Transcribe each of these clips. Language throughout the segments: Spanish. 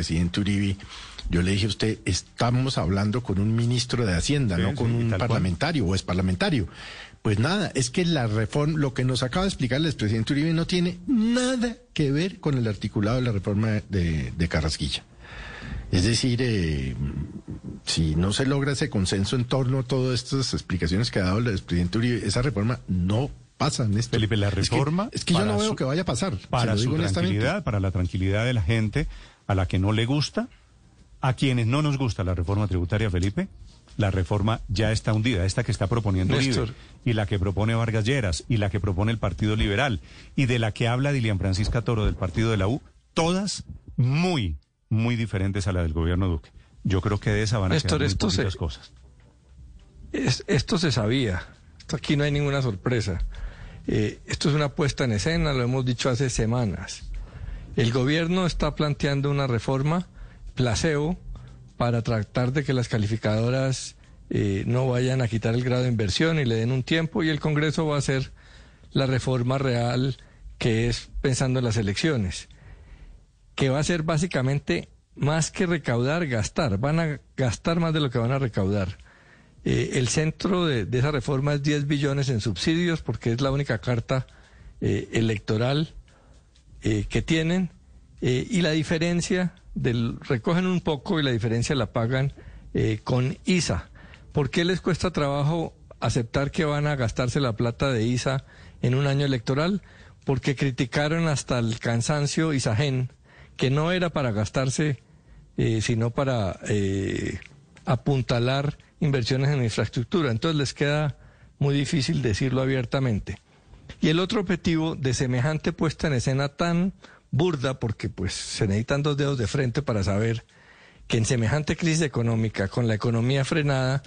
presidente Uribe, yo le dije a usted, estamos hablando con un ministro de Hacienda, no con un parlamentario o es parlamentario. Pues nada, es que la reforma, lo que nos acaba de explicar el expresidente Uribe no tiene nada que ver con el articulado de la reforma de, de Carrasquilla. Es decir, eh, si no se logra ese consenso en torno a todas estas explicaciones que ha dado el expresidente Uribe, esa reforma no pasa en este Felipe, la reforma... Es que, yo no veo que vaya a pasar. Para su tranquilidad, para la tranquilidad de la gente a la que no le gusta, a quienes no nos gusta la reforma tributaria, Felipe, la reforma ya está hundida, esta que está proponiendo Néstor. y la que propone Vargas Lleras, y la que propone el Partido Liberal, y de la que habla Dilian Francisca Toro del Partido de la U, todas muy, muy diferentes a la del gobierno Duque. Yo creo que de esa van a Néstor, muy esto cosas. esto se sabía, aquí no hay ninguna sorpresa. Eh, esto es una puesta en escena, lo hemos dicho hace semanas. El gobierno está planteando una reforma placebo para tratar de que las calificadoras eh, no vayan a quitar el grado de inversión y le den un tiempo y el Congreso va a hacer la reforma real que es pensando en las elecciones, que va a ser básicamente más que recaudar, gastar, van a gastar más de lo que van a recaudar. Eh, el centro de, esa reforma es 10 billones en subsidios porque es la única carta eh, electoral que tienen y la diferencia del, recogen un poco y la diferencia la pagan eh, con ISA. ¿Por qué les cuesta trabajo aceptar que van a gastarse la plata de ISA en un año electoral? Porque criticaron hasta el cansancio ISAGEN, que no era para gastarse, eh, sino para eh, apuntalar inversiones en infraestructura. Entonces les queda muy difícil decirlo abiertamente. Y el otro objetivo de semejante puesta en escena tan burda porque pues se necesitan dos dedos de frente para saber que en semejante crisis económica, con la economía frenada,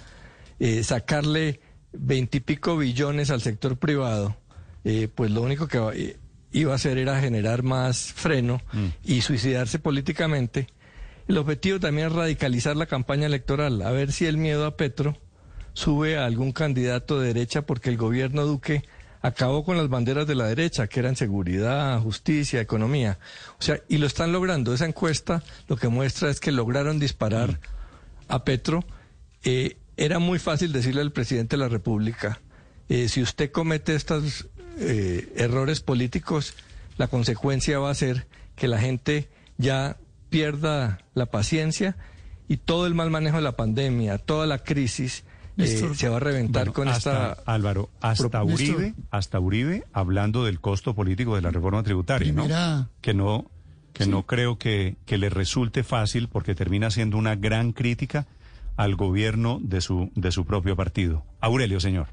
eh, sacarle veintipico billones al sector privado, eh, pues lo único que eh, iba a hacer era generar más freno mm. y suicidarse políticamente. El objetivo también es radicalizar la campaña electoral, a ver si el miedo a Petro sube a algún candidato de derecha porque el gobierno Duque acabó con las banderas de la derecha, que eran seguridad, justicia, economía. O sea, y lo están logrando. Esa encuesta lo que muestra es que lograron disparar a Petro. Eh, era muy fácil decirle al presidente de la República, eh, si usted comete estos eh, errores políticos, la consecuencia va a ser que la gente ya pierda la paciencia y todo el mal manejo de la pandemia, toda la crisis eh, se va a reventar con esta... Álvaro, hasta Uribe, hasta Uribe, hablando del costo político de la reforma tributaria, ¿no? Que no, que no creo que, que le resulte fácil porque termina siendo una gran crítica al gobierno de su, de su propio partido. Aurelio, señor.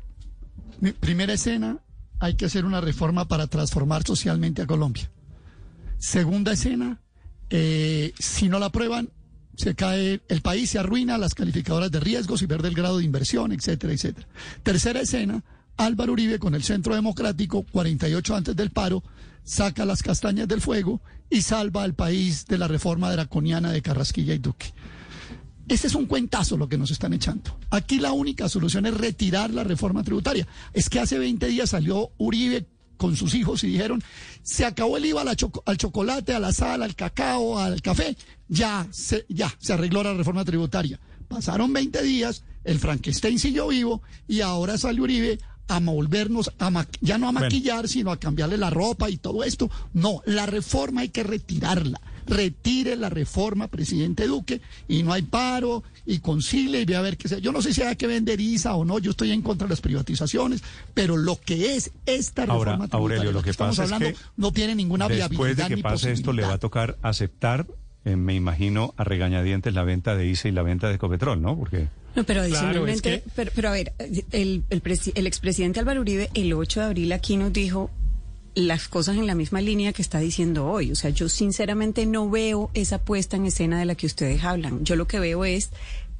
Mi primera escena, hay que hacer una reforma para transformar socialmente a Colombia. Segunda escena, eh, si no la aprueban, se cae, el país se arruina, las calificadoras de riesgos y pierde el grado de inversión, etcétera, etcétera. Tercera escena, Álvaro Uribe con el Centro Democrático, 48 antes del paro, saca las castañas del fuego y salva al país de la reforma draconiana de Carrasquilla y Duque. Este es un cuentazo lo que nos están echando. Aquí la única solución es retirar la reforma tributaria. Es que hace 20 días salió Uribe con sus hijos y dijeron, se acabó el IVA al chocolate, a la sal, al cacao, al café, ya se, ya se arregló la reforma tributaria. Pasaron 20 días, el Frankenstein siguió vivo y ahora sale Uribe a volvernos, a ya no a maquillar, sino a cambiarle la ropa y todo esto. No, la reforma hay que retirarla retire la reforma, presidente Duque, y no hay paro, y concile y ve a ver qué sea. Yo no sé si hay que vender ISA o no, yo estoy en contra de las privatizaciones, pero lo que es esta reforma Aurelio, lo que, estamos hablando no tiene ninguna viabilidad. Después de que pase esto, le va a tocar aceptar, eh, me imagino, a regañadientes la venta de ISA y la venta de Ecopetrol, ¿no? Porque... No, pero adicionalmente, pero, a ver, el, el, el expresidente Álvaro Uribe el 8 de abril aquí nos dijo las cosas en la misma línea que está diciendo hoy. O sea, yo sinceramente no veo esa puesta en escena de la que ustedes hablan. Yo lo que veo es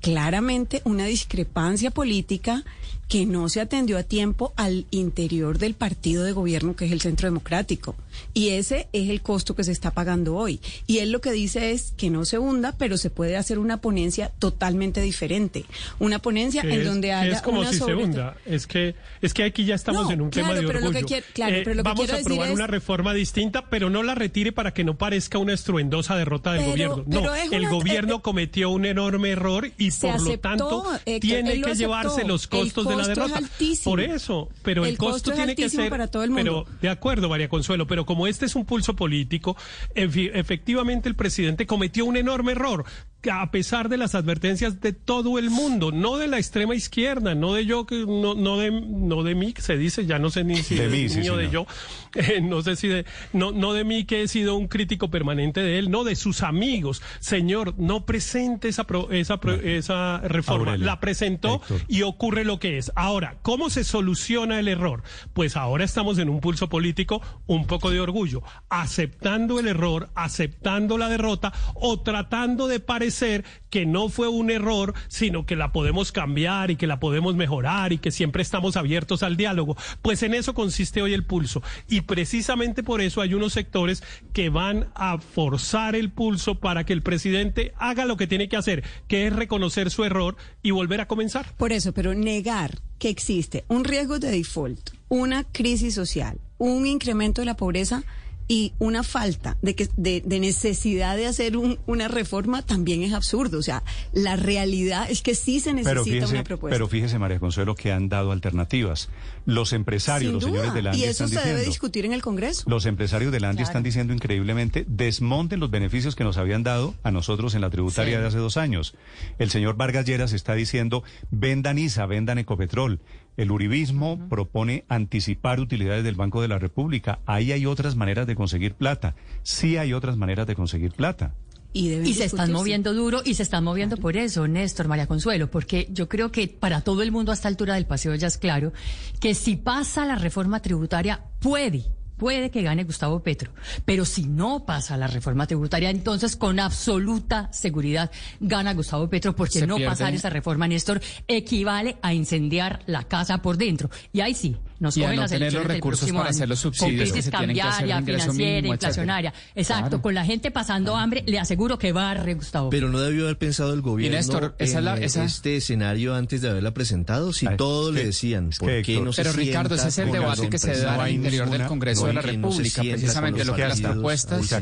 claramente una discrepancia política que no se atendió a tiempo al interior del partido de gobierno que es el Centro Democrático. Y ese es el costo que se está pagando hoy. Y él lo que dice es que no se hunda, pero se puede hacer una ponencia totalmente diferente. Una ponencia en donde haya es como si se hunda. Es que, es que aquí ya estamos en un tema de orgullo. claro, pero lo eh, vamos a aprobar una reforma distinta, pero no la retire para que no parezca una estruendosa derrota del gobierno. No, el gobierno eh, cometió un enorme error y por lo tanto tiene que llevarse los costos de la derrota. Por eso, pero el, costo, tiene que ser para todo el mundo. Pero de acuerdo, María Consuelo, pero como este es un pulso político, efectivamente el presidente cometió un enorme error a pesar de las advertencias de todo el mundo, no de la extrema izquierda, no de yo, no, no de, no de mí, que se dice, ya no sé ni si de, mí, de yo, eh, no sé si de, no, no de mí que he sido un crítico permanente de él, no de sus amigos. Señor, no presente esa, esa, esa reforma. la presentó y ocurre lo que es. Ahora, ¿cómo se soluciona el error? Pues ahora estamos en un pulso político, un poco de orgullo, aceptando el error, aceptando la derrota o tratando de parecer ser que no fue un error, sino que la podemos cambiar y que la podemos mejorar y que siempre estamos abiertos al diálogo. Pues en eso consiste hoy el pulso. Y precisamente por eso hay unos sectores que van a forzar el pulso para que el presidente haga lo que tiene que hacer, que es reconocer su error y volver a comenzar. Por eso, pero negar que existe un riesgo de default, una crisis social, un incremento de la pobreza, y una falta de, que, de, necesidad de hacer una reforma también es absurdo. O sea, la realidad es que sí se necesita una propuesta. Pero fíjese, María Consuelo, que han dado alternativas. Los empresarios, los señores de la Y eso se debe discutir en el Congreso. Los empresarios de la están diciendo increíblemente, desmonten los beneficios que nos habían dado a nosotros en la tributaria de hace dos años. El señor Vargas Lleras está diciendo, vendan ISA, vendan Ecopetrol. El uribismo propone anticipar utilidades del Banco de la República. Ahí hay otras maneras de conseguir plata. Sí hay otras maneras de conseguir plata. Y, se están moviendo duro y se están moviendo por eso, Néstor, María Consuelo, porque yo creo que para todo el mundo a esta altura del paseo ya es claro que si pasa la reforma tributaria puede puede que gane Gustavo Petro, pero si no pasa la reforma tributaria, entonces con absoluta seguridad gana Gustavo Petro, porque no pasar esa reforma, Néstor, equivale a incendiar la casa por dentro. Y ahí sí, nos y no tener los recursos para hacer los subsidios con crisis cambiaria, financiera, inflacionaria. Exacto, con la gente pasando hambre, le aseguro que barre Gustavo. Pero no debió haber pensado el gobierno Néstor, en este escenario antes de haberla presentado, si todo le decían, ¿por qué no se Pero Ricardo, ese es el debate que se da al interior del Congreso de la República, precisamente lo que las propuestas. Usted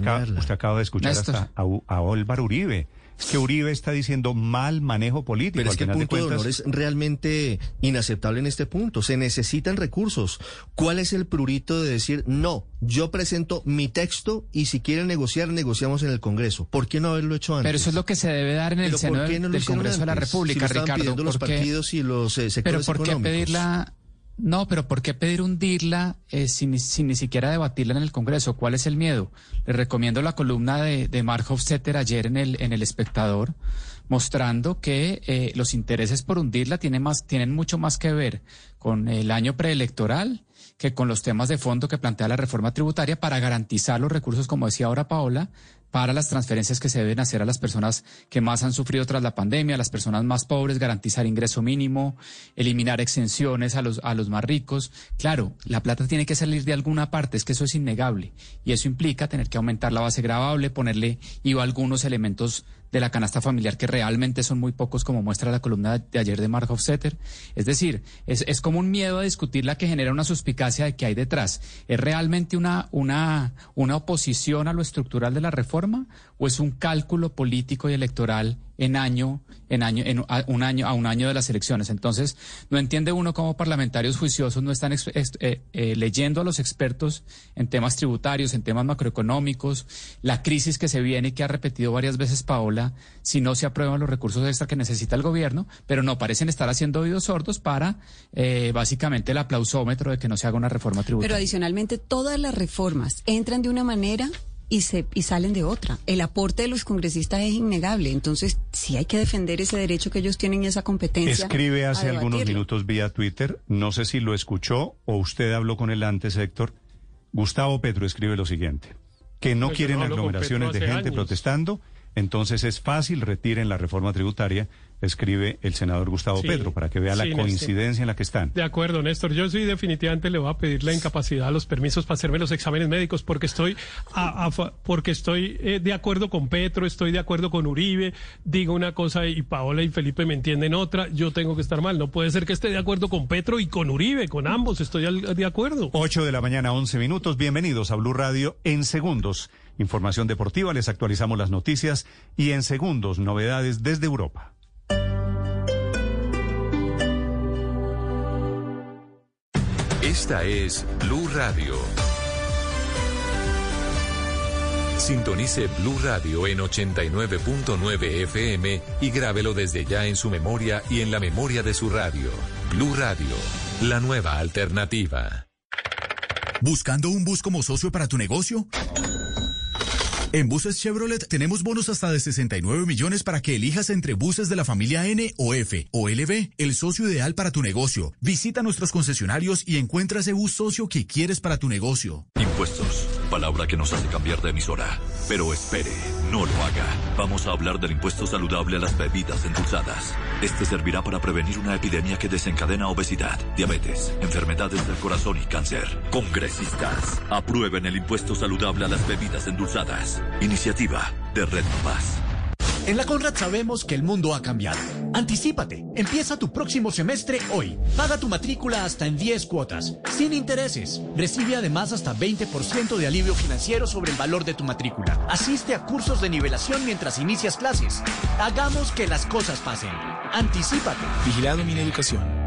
acaba, de escuchar hasta a, a Álvaro Uribe. Que Uribe está diciendo mal manejo político. Pero es que el punto de, honor es realmente inaceptable en este punto. Se necesitan recursos. ¿Cuál es el prurito de decir, no, yo presento mi texto y si quieren negociar, negociamos en el Congreso? ¿Por qué no haberlo hecho antes? Pero eso es lo que se debe dar en el seno del, Congreso de la República, si Ricardo. los partidos y los eh, sectores Pero ¿por qué pedirla no, pero ¿por qué pedir hundirla eh, sin, sin, ni siquiera debatirla en el Congreso? ¿Cuál es el miedo? Les recomiendo la columna de, de Mark Hofstetter ayer en el, en el Espectador, mostrando que eh, los intereses por hundirla tienen, más, tienen mucho más que ver con el año preelectoral que con los temas de fondo que plantea la reforma tributaria para garantizar los recursos, como decía ahora Paola, para las transferencias que se deben hacer a las personas que más han sufrido tras la pandemia, a las personas más pobres, garantizar ingreso mínimo, eliminar exenciones a los, a los más ricos. Claro, la plata tiene que salir de alguna parte, es que eso es innegable. Y eso implica tener que aumentar la base gravable, ponerle IVA algunos elementos de la canasta familiar, que realmente son muy pocos, como muestra la columna de ayer de Mark Hofstetter. Es decir, es, es, como un miedo a discutir la que genera una suspicacia de que hay detrás. ¿Es realmente una, una, una oposición a lo estructural de la reforma o es un cálculo político y electoral en año, en año, en un año, a un año de las elecciones. Entonces, no entiende uno cómo parlamentarios juiciosos no están eh, eh, leyendo a los expertos en temas tributarios, en temas macroeconómicos, la crisis que se viene y que ha repetido varias veces Paola, si no se aprueban los recursos extra que necesita el gobierno, pero no parecen estar haciendo oídos sordos para eh, básicamente el aplausómetro de que no se haga una reforma tributaria. Pero adicionalmente, todas las reformas entran de una manera y, se, y salen de otra. El aporte de los congresistas es innegable, entonces sí hay que defender ese derecho que ellos tienen y esa competencia. Escribe hace algunos minutos vía Twitter, no sé si lo escuchó o usted habló con él antes, Héctor. Gustavo Petro escribe lo siguiente, que no quieren aglomeraciones de gente protestando entonces es fácil, retiren la reforma tributaria escribe el senador Gustavo Petro, para que vea la coincidencia en la que están. De acuerdo, Néstor. Yo sí definitivamente le voy a pedir la incapacidad, los permisos para hacerme los exámenes médicos, porque estoy, porque estoy eh, de acuerdo con Petro, estoy de acuerdo con Uribe, digo una cosa y Paola y Felipe me entienden otra, yo tengo que estar mal. No puede ser que esté de acuerdo con Petro y con Uribe, con ambos estoy de acuerdo. 8 de la mañana, 11 minutos. Bienvenidos a Blue Radio en segundos. Información deportiva, les actualizamos las noticias y en segundos, novedades desde Europa. Esta es Blue Radio. Sintonice Blue Radio en 89.9 FM y grábelo desde ya en su memoria y en la memoria de su radio. Blue Radio, la nueva alternativa. ¿Buscando un bus como socio para tu negocio? En Buses Chevrolet tenemos bonos hasta de 69 millones para que elijas entre buses de la familia N o F o LB, el socio ideal para tu negocio. Visita nuestros concesionarios y encuentra ese bus socio que quieres para tu negocio. Impuestos, palabra que nos hace cambiar de emisora. Pero espere, no lo haga. Vamos a hablar del impuesto saludable a las bebidas endulzadas. Este servirá para prevenir una epidemia que desencadena obesidad, diabetes, enfermedades del corazón y cáncer. Congresistas, aprueben el impuesto saludable a las bebidas endulzadas. Iniciativa de Red Paz. En la Conrad sabemos que el mundo ha cambiado. Anticípate. Empieza tu próximo semestre hoy. Paga tu matrícula hasta en 10 cuotas, sin intereses. Recibe además hasta 20% de alivio financiero sobre el valor de tu matrícula. Asiste a cursos de nivelación mientras inicias clases. Hagamos que las cosas pasen. Anticípate. Vigilado mi educación.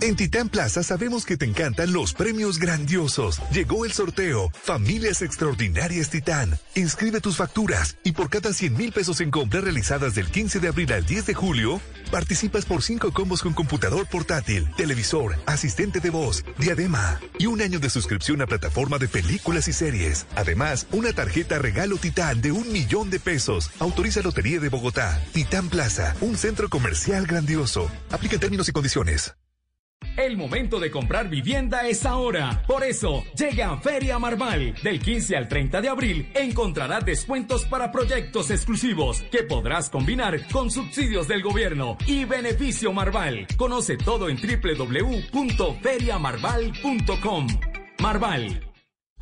En Titán Plaza sabemos que te encantan los premios grandiosos. Llegó el sorteo. Familias Extraordinarias Titán. Inscribe tus facturas y por cada 100 mil pesos en compras realizadas del 15 de abril al 10 de julio, participas por 5 combos con computador portátil, televisor, asistente de voz, diadema y un año de suscripción a plataforma de películas y series. Además, una tarjeta regalo Titán de un millón de pesos. Autoriza Lotería de Bogotá. Titán Plaza, un centro comercial grandioso. Aplica términos y condiciones. El momento de comprar vivienda es ahora. Por eso, llega Feria Marval. Del 15 al 30 de abril encontrarás descuentos para proyectos exclusivos que podrás combinar con subsidios del gobierno y beneficio Marval. Conoce todo en www.feriamarval.com. Marval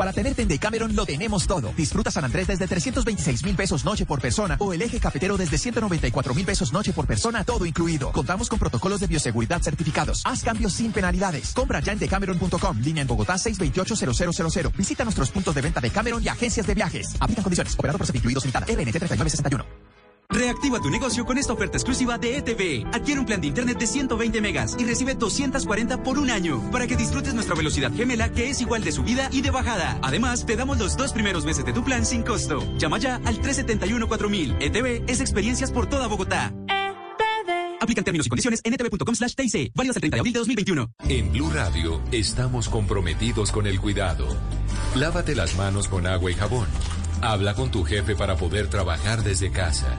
para tenerte en Decameron lo tenemos todo. Disfruta San Andrés desde 326 mil pesos noche por persona o el eje cafetero desde 194 mil pesos noche por persona, todo incluido. Contamos con protocolos de bioseguridad certificados. Haz cambios sin penalidades. Compra ya en decameron.com, línea en Bogotá 628-0000. Visita nuestros puntos de venta de Cameron y agencias de viajes. Aplican condiciones. Operador por incluidos limitada. RNT 3961. Reactiva tu negocio con esta oferta exclusiva de ETV. Adquiere un plan de internet de 120 megas y recibe 240 por un año para que disfrutes nuestra velocidad gemela que es igual de subida y de bajada. Además, te damos los dos primeros meses de tu plan sin costo. Llama ya al 371-4000. ETV es experiencias por toda Bogotá. ETV. Aplican términos y condiciones en etv.com slash TIC. Válido hasta el 30 de abril de 2021. En Blue Radio estamos comprometidos con el cuidado. Lávate las manos con agua y jabón. Habla con tu jefe para poder trabajar desde casa.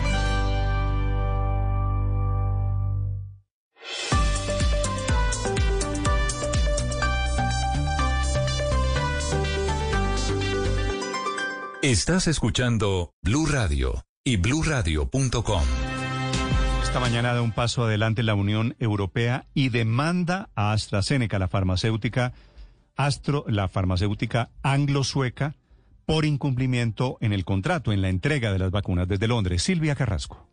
Estás escuchando Blue Radio y bluradio.com. Esta mañana da un paso adelante la Unión Europea y demanda a AstraZeneca, la farmacéutica Astro, la farmacéutica anglo-sueca, por incumplimiento en el contrato, en la entrega de las vacunas desde Londres. Silvia Carrasco.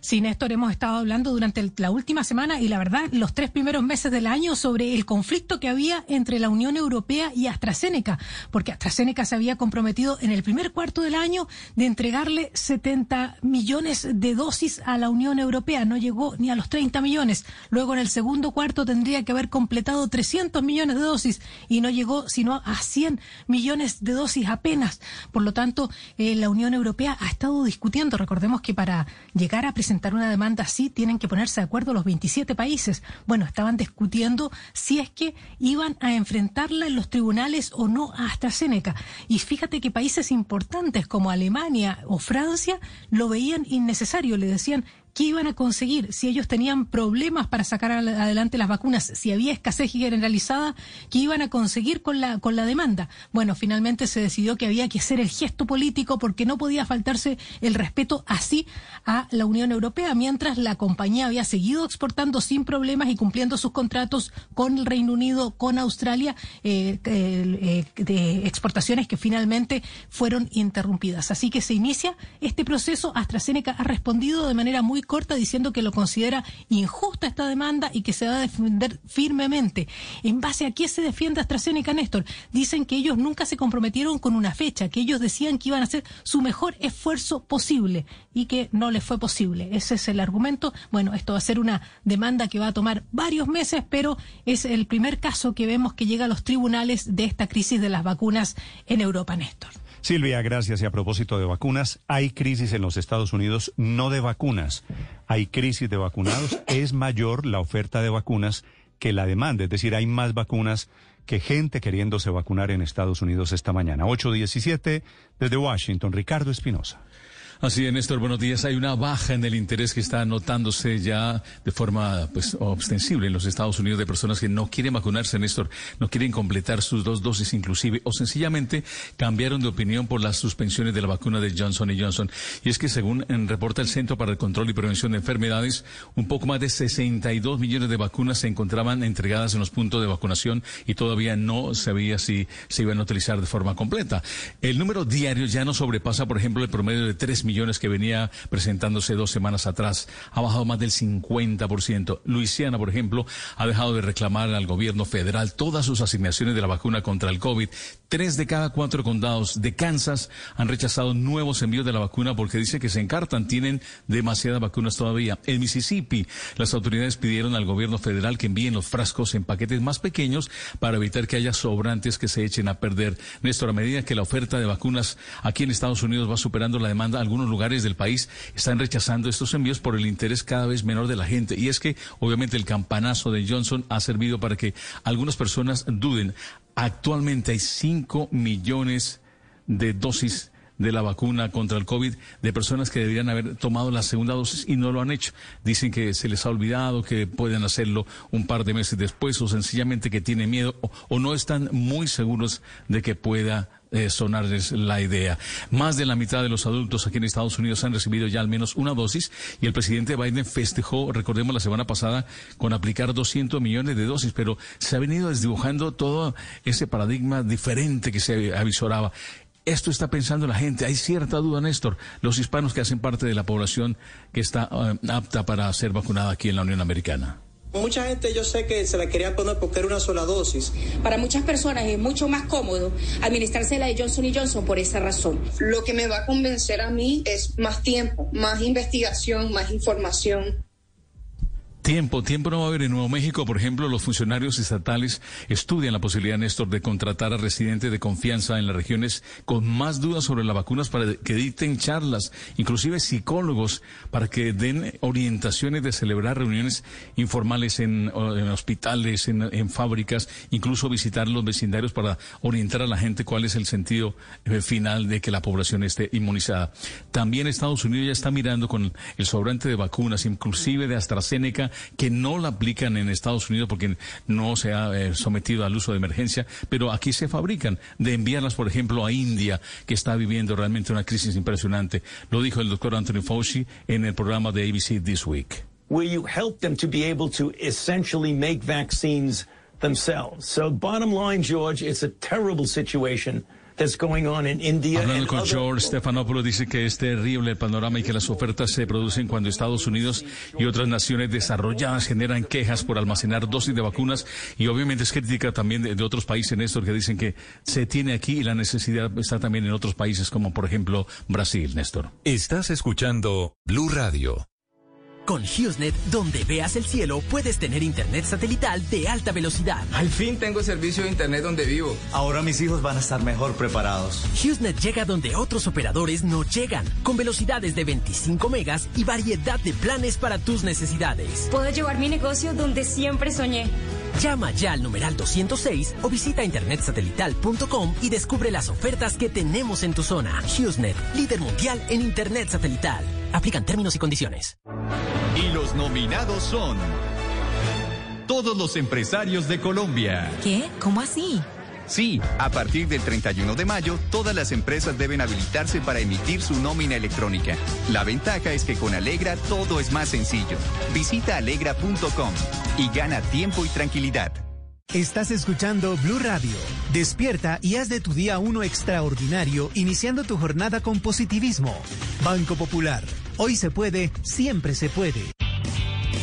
Sí, Néstor, hemos estado hablando durante la última semana y la verdad los tres primeros meses del año sobre el conflicto que había entre la Unión Europea y AstraZeneca, porque AstraZeneca se había comprometido en el primer cuarto del año de entregarle 70 millones de dosis a la Unión Europea, no llegó ni a los 30 millones. Luego en el segundo cuarto tendría que haber completado 300 millones de dosis y no llegó sino a 100 millones de dosis apenas. Por lo tanto, eh, la Unión Europea ha estado discutiendo, recordemos que para llegar a presentar una demanda así tienen que ponerse de acuerdo los 27 países. Bueno, estaban discutiendo si es que iban a enfrentarla en los tribunales o no a AstraZeneca. Y fíjate que países importantes como Alemania o Francia lo veían innecesario, le decían ¿Qué iban a conseguir si ellos tenían problemas para sacar adelante las vacunas? Si había escasez generalizada, ¿qué iban a conseguir con la, con la demanda? Bueno, finalmente se decidió que había que hacer el gesto político porque no podía faltarse el respeto así a la Unión Europea, mientras la compañía había seguido exportando sin problemas y cumpliendo sus contratos con el Reino Unido, con Australia, eh, eh, de exportaciones que finalmente fueron interrumpidas. Así que se inicia este proceso. AstraZeneca ha respondido de manera muy corta diciendo que lo considera injusta esta demanda y que se va a defender firmemente. ¿En base a qué se defiende AstraZeneca, Néstor? Dicen que ellos nunca se comprometieron con una fecha, que ellos decían que iban a hacer su mejor esfuerzo posible y que no les fue posible. Ese es el argumento. Bueno, esto va a ser una demanda que va a tomar varios meses, pero es el primer caso que vemos que llega a los tribunales de esta crisis de las vacunas en Europa, Néstor. Silvia, gracias. Y a propósito de vacunas, hay crisis en los Estados Unidos, no de vacunas. Hay crisis de vacunados. Es mayor la oferta de vacunas que la demanda. Es decir, hay más vacunas que gente queriéndose vacunar en Estados Unidos esta mañana. 8.17 desde Washington. Ricardo Espinosa. Así es, Néstor, buenos días. Hay una baja en el interés que está notándose ya de forma pues ostensible en los Estados Unidos de personas que no quieren vacunarse, Néstor, no quieren completar sus dos dosis inclusive o sencillamente cambiaron de opinión por las suspensiones de la vacuna de Johnson Johnson. Y es que según reporta el Centro para el Control y Prevención de Enfermedades, un poco más de 62 millones de vacunas se encontraban entregadas en los puntos de vacunación y todavía no sabía si se iban a utilizar de forma completa. El número diario ya no sobrepasa, por ejemplo, el promedio de 3 millones millones que venía presentándose dos semanas atrás. Ha bajado más del 50%. Luisiana, por ejemplo, ha dejado de reclamar al gobierno federal todas sus asignaciones de la vacuna contra el COVID. Tres de cada cuatro condados de Kansas han rechazado nuevos envíos de la vacuna porque dice que se encartan, tienen demasiadas vacunas todavía. En Mississippi, las autoridades pidieron al gobierno federal que envíen los frascos en paquetes más pequeños para evitar que haya sobrantes que se echen a perder. Néstor, a medida que la oferta de vacunas aquí en Estados Unidos va superando la demanda, algunos lugares del país están rechazando estos envíos por el interés cada vez menor de la gente. Y es que obviamente el campanazo de Johnson ha servido para que algunas personas duden. Actualmente hay 5 millones de dosis de la vacuna contra el COVID de personas que deberían haber tomado la segunda dosis y no lo han hecho. Dicen que se les ha olvidado, que pueden hacerlo un par de meses después o sencillamente que tienen miedo o no están muy seguros de que pueda eh, sonarles la idea. Más de la mitad de los adultos aquí en Estados Unidos han recibido ya al menos una dosis y el presidente Biden festejó, recordemos la semana pasada, con aplicar 200 millones de dosis, pero se ha venido desdibujando todo ese paradigma diferente que se avisoraba. Esto está pensando la gente. Hay cierta duda, Néstor. Los hispanos que hacen parte de la población que está eh, apta para ser vacunada aquí en la Unión Americana. Mucha gente yo sé que se la quería poner porque era una sola dosis. Para muchas personas es mucho más cómodo administrarse la de Johnson Johnson por esa razón. Lo que me va a convencer a mí es más tiempo, más investigación, más información. Tiempo, tiempo no va a haber en Nuevo México. Por ejemplo, los funcionarios estatales estudian la posibilidad, Néstor, de contratar a residentes de confianza en las regiones con más dudas sobre las vacunas para que dicten charlas, inclusive psicólogos, para que den orientaciones de celebrar reuniones informales en, hospitales, en, fábricas, incluso visitar los vecindarios para orientar a la gente cuál es el sentido eh, final de que la población esté inmunizada. También Estados Unidos ya está mirando con el sobrante de vacunas, inclusive de AstraZeneca, que no la aplican en Estados Unidos porque no se ha eh, sometido al uso de emergencia, pero aquí se fabrican, de enviarlas, por ejemplo, a India, que está viviendo realmente una crisis impresionante. Lo dijo el doctor Anthony Fauci en el programa de ABC This Week. Where you help them to be able to essentially make vaccines themselves. So bottom line, George, it's a terrible situation. Hablando con George Stephanopoulos dice que es terrible el panorama y que las ofertas se producen cuando Estados Unidos y otras naciones desarrolladas generan quejas por almacenar dosis de vacunas y obviamente es crítica también de, otros países, Néstor, que dicen que se tiene aquí y la necesidad está también en otros países como por ejemplo Brasil, Néstor. Estás escuchando Blue Radio. Con HughesNet, donde veas el cielo, puedes tener internet satelital de alta velocidad. Al fin tengo servicio de internet donde vivo. Ahora mis hijos van a estar mejor preparados. HughesNet llega donde otros operadores no llegan, con velocidades de 25 megas y variedad de planes para tus necesidades. Puedo llevar mi negocio donde siempre soñé. Llama ya al numeral 206 o visita internetsatelital.com y descubre las ofertas que tenemos en tu zona. HughesNet, líder mundial en internet satelital. Aplican términos y condiciones. Y los nominados son todos los empresarios de Colombia. ¿Qué? ¿Cómo así? Sí, a partir del 31 de mayo, todas las empresas deben habilitarse para emitir su nómina electrónica. La ventaja es que con Alegra todo es más sencillo. Visita alegra.com y gana tiempo y tranquilidad. Estás escuchando Blue Radio. Despierta y haz de tu día uno extraordinario, iniciando tu jornada con positivismo. Banco Popular. Hoy se puede, siempre se puede.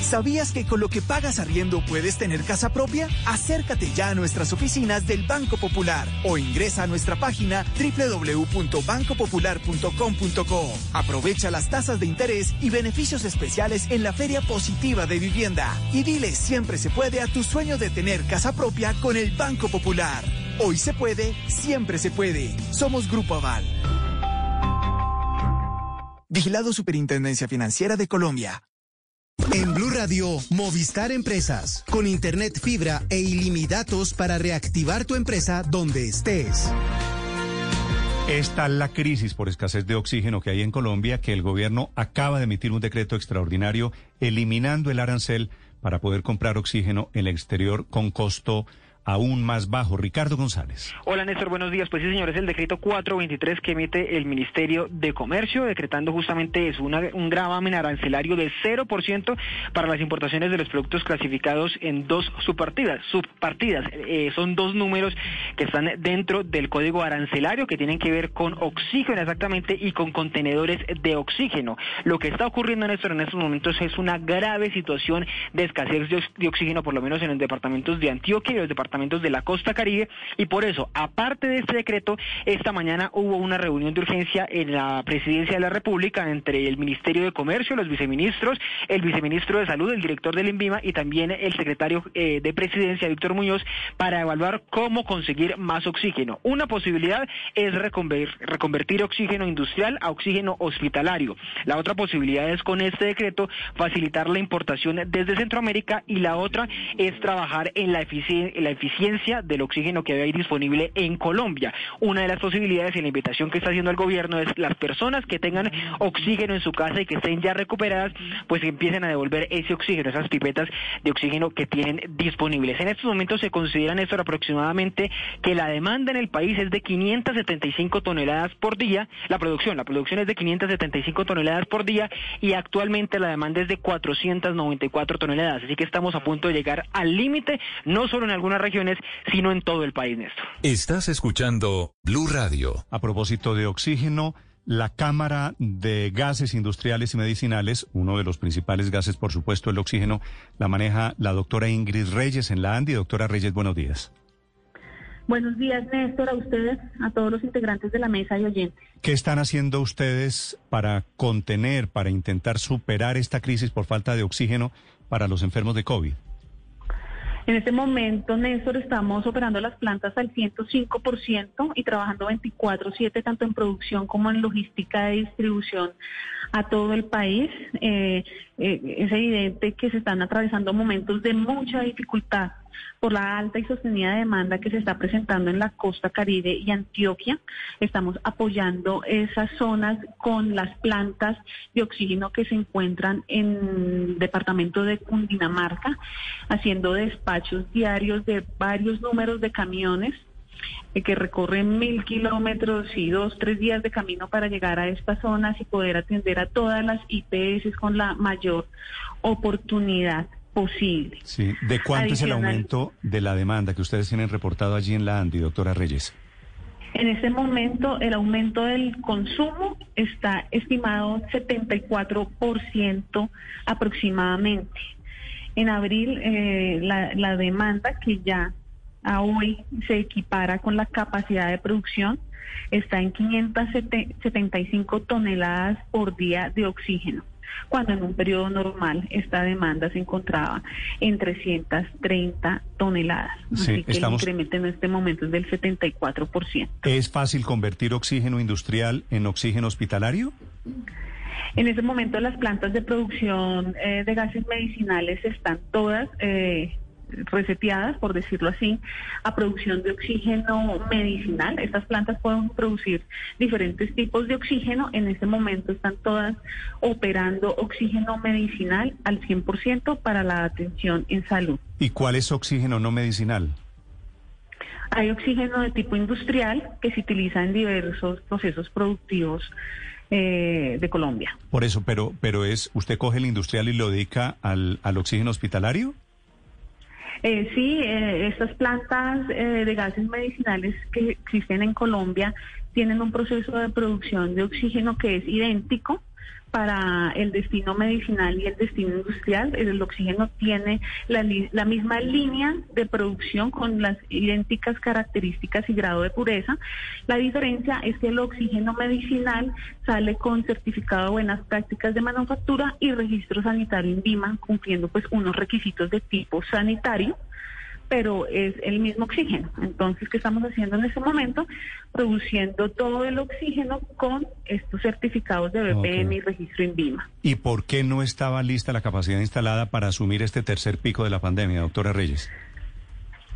¿Sabías que con lo que pagas arriendo puedes tener casa propia? Acércate ya a nuestras oficinas del Banco Popular o ingresa a nuestra página www.bancopopular.com.co. Aprovecha las tasas de interés y beneficios especiales en la Feria Positiva de Vivienda y dile siempre se puede a tu sueño de tener casa propia con el Banco Popular. Hoy se puede, siempre se puede. Somos Grupo Aval. Vigilado Superintendencia Financiera de Colombia. En Blue Radio, Movistar Empresas, con internet fibra e ilimitados para reactivar tu empresa donde estés. Esta es la crisis por escasez de oxígeno que hay en Colombia, que el gobierno acaba de emitir un decreto extraordinario eliminando el arancel para poder comprar oxígeno en el exterior con costo aún más bajo. Ricardo González. Hola Néstor, buenos días. Pues sí, señor, es el decreto 423 que emite el Ministerio de Comercio, decretando justamente es un gravamen arancelario de 0% para las importaciones de los productos clasificados en dos subpartidas. subpartidas. Eh, son dos números que están dentro del código arancelario que tienen que ver con oxígeno exactamente y con contenedores de oxígeno. Lo que está ocurriendo, Néstor, en estos momentos es una grave situación de escasez de oxígeno, por lo menos en los departamentos de Antioquia y los departamentos de la costa caribe y por eso, aparte de este decreto, esta mañana hubo una reunión de urgencia en la presidencia de la República entre el Ministerio de Comercio, los viceministros, el viceministro de Salud, el director del INVIMA y también el secretario eh, de Presidencia, Víctor Muñoz, para evaluar cómo conseguir más oxígeno. Una posibilidad es reconvertir oxígeno industrial a oxígeno hospitalario. La otra posibilidad es con este decreto facilitar la importación desde Centroamérica y la otra es trabajar en la, en la eficiencia del oxígeno que hay disponible en Colombia. Una de las posibilidades y la invitación que está haciendo el gobierno es las personas que tengan oxígeno en su casa y que estén ya recuperadas, pues empiecen a devolver ese oxígeno, esas pipetas de oxígeno que tienen disponibles. En estos momentos se considera, Néstor, aproximadamente que la demanda en el país es de 575 toneladas por día, la producción, la producción es de 575 toneladas por día y actualmente la demanda es de 494 toneladas, así que estamos a punto de llegar al límite, no solo en algunas regiones, sino en todo el país, Néstor. Estás escuchando Blue Radio. A propósito de oxígeno, la Cámara de Gases Industriales y Medicinales, uno de los principales gases, por supuesto, el oxígeno, la maneja la doctora Ingrid Reyes en la ANDI. Doctora Reyes, buenos días. Buenos días, Néstor, a ustedes, a todos los integrantes de la mesa y oyentes. ¿Qué están haciendo ustedes para contener, para intentar superar esta crisis por falta de oxígeno para los enfermos de COVID? En este momento, Néstor, estamos operando las plantas al 105% y trabajando 24/7 tanto en producción como en logística de distribución a todo el país. Eh, eh, es evidente que se están atravesando momentos de mucha dificultad por la alta y sostenida demanda que se está presentando en la costa caribe y Antioquia. Estamos apoyando esas zonas con las plantas de oxígeno que se encuentran en el departamento de Cundinamarca, haciendo despachos diarios de varios números de camiones que recorren mil kilómetros y dos, tres días de camino para llegar a estas zonas y poder atender a todas las IPS con la mayor oportunidad posible. Sí. ¿De cuánto es el aumento de la demanda que ustedes tienen reportado allí en la ANDI, doctora Reyes? En este momento el aumento del consumo está estimado 74% aproximadamente. En abril eh, la, la demanda que ya a hoy se equipara con la capacidad de producción está en 575 toneladas por día de oxígeno. cuando en un periodo normal esta demanda se encontraba en 330 toneladas. Así que el incremento en este momento es del 74%. ¿Es fácil convertir oxígeno industrial en oxígeno hospitalario? En este momento las plantas de producción eh, de gases medicinales están todas eh, reseteadas, por decirlo así, a producción de oxígeno medicinal. Estas plantas pueden producir diferentes tipos de oxígeno. En este momento están todas operando oxígeno medicinal al 100% para la atención en salud. ¿Y cuál es oxígeno no medicinal? Hay oxígeno de tipo industrial que se utiliza en diversos procesos productivos eh, de Colombia. Por eso, pero, pero es, ¿usted coge el industrial y lo dedica al, al oxígeno hospitalario? Eh, sí, eh, estas plantas eh, de gases medicinales que existen en Colombia tienen un proceso de producción de oxígeno que es idéntico para el destino medicinal y el destino industrial. El oxígeno tiene la, la, misma línea de producción con las idénticas características y grado de pureza. La diferencia es que el oxígeno medicinal sale con certificado de buenas prácticas de manufactura y registro sanitario en DIMA, cumpliendo pues unos requisitos de tipo sanitario pero es el mismo oxígeno. Entonces, ¿qué estamos haciendo en este momento? Produciendo todo el oxígeno con estos certificados de BPM y registro en VIMA. ¿Y por qué no estaba lista la capacidad instalada para asumir este tercer pico de la pandemia, doctora Reyes?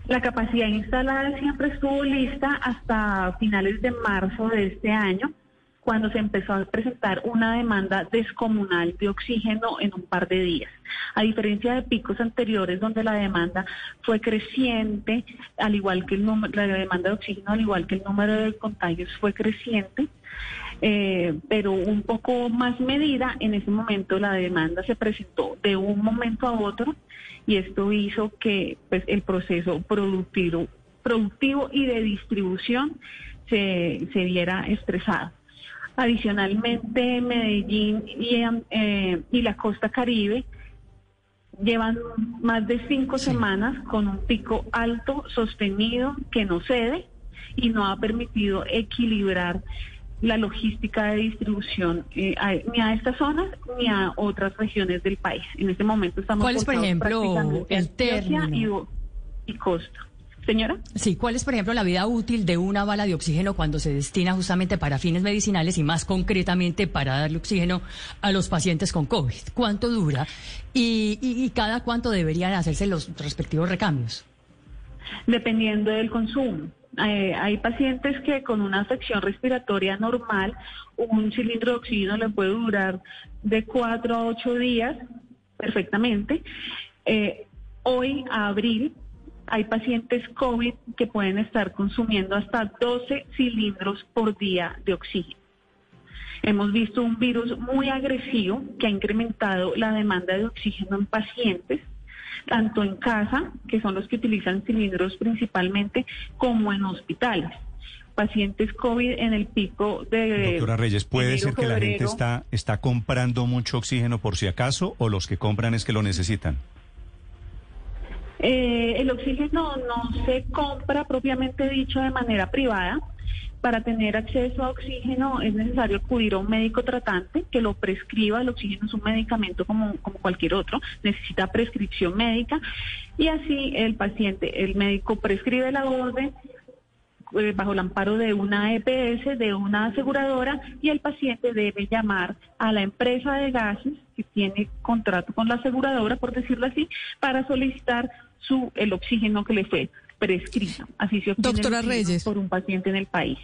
La capacidad instalada siempre estuvo lista hasta finales de marzo de este año cuando se empezó a presentar una demanda descomunal de oxígeno en un par de días. A diferencia de picos anteriores donde la demanda fue creciente, al igual que el número, la demanda de oxígeno, al igual que el número de contagios fue creciente, eh, pero un poco más medida, en ese momento la demanda se presentó de un momento a otro y esto hizo que pues, el proceso productivo, productivo y de distribución se, se viera estresado. Adicionalmente, Medellín eh, y, la costa caribe llevan más de cinco semanas con un pico alto, sostenido, que no cede y no ha permitido equilibrar la logística de distribución eh, ni a estas zonas ni a otras regiones del país. En este momento estamos... ¿Cuál es, por ejemplo, el término? Y, y costa. Señora. Sí, ¿cuál es, por ejemplo, la vida útil de una bala de oxígeno cuando se destina justamente para fines medicinales y más concretamente para darle oxígeno a los pacientes con COVID? ¿Cuánto dura y, cada cuánto deberían hacerse los respectivos recambios? Dependiendo del consumo. Eh, hay pacientes que con una afección respiratoria normal, un cilindro de oxígeno le puede durar de cuatro a ocho días perfectamente. Eh, hoy, a abril, hay pacientes COVID que pueden estar consumiendo hasta 12 cilindros por día de oxígeno. Hemos visto un virus muy agresivo que ha incrementado la demanda de oxígeno en pacientes, tanto en casa, que son los que utilizan cilindros principalmente, como en hospitales. Pacientes COVID en el pico de... Doctora Reyes, ¿puede ser que la gente está, está comprando mucho oxígeno por si acaso o los que compran es que lo necesitan? Eh, el oxígeno no se compra propiamente dicho de manera privada. Para tener acceso a oxígeno es necesario acudir a un médico tratante que lo prescriba. El oxígeno es un medicamento como, cualquier otro, necesita prescripción médica y así el paciente, el médico prescribe la orden eh, bajo el amparo de una EPS, de una aseguradora, y el paciente debe llamar a la empresa de gases que tiene contrato con la aseguradora, por decirlo así, para solicitar su el oxígeno que le fue prescrito. Así se obtiene Doctora Reyes. por un paciente en el país.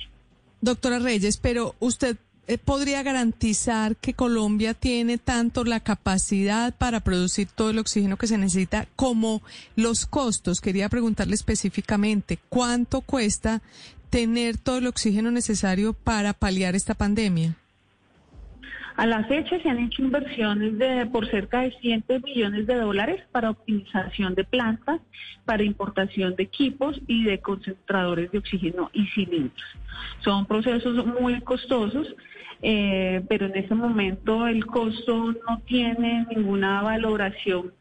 Doctora Reyes, pero usted eh, podría garantizar que Colombia tiene tanto la capacidad para producir todo el oxígeno que se necesita como los costos. Quería preguntarle específicamente cuánto cuesta tener todo el oxígeno necesario para paliar esta pandemia. A la fecha se han hecho inversiones de por cerca de 100 millones de dólares para optimización de plantas, para importación de equipos y de concentradores de oxígeno y cilindros. Son procesos muy costosos, eh, pero en este momento el costo no tiene ninguna valoración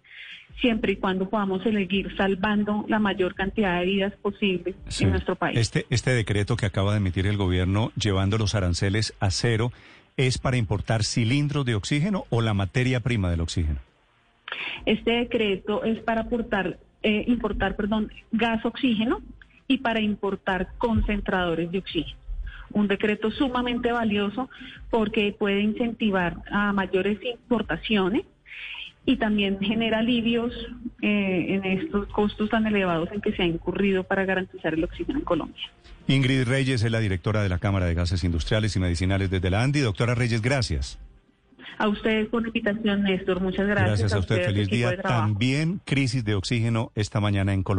siempre y cuando podamos seguir salvando la mayor cantidad de vidas posible en nuestro país. Este, este decreto que acaba de emitir el gobierno llevando los aranceles a cero es para importar cilindros de oxígeno o la materia prima del oxígeno? Este decreto es para aportar, eh, importar perdón, gas oxígeno y para importar concentradores de oxígeno. Un decreto sumamente valioso porque puede incentivar a mayores importaciones y también genera alivios eh, en estos costos tan elevados en que se ha incurrido para garantizar el oxígeno en Colombia. Ingrid Reyes es la directora de la Cámara de Gases Industriales y Medicinales desde la ANDI. Doctora Reyes, gracias. A ustedes por la invitación, Néstor. Muchas gracias. Gracias a, usted. Feliz día. También crisis de oxígeno esta mañana en Colombia.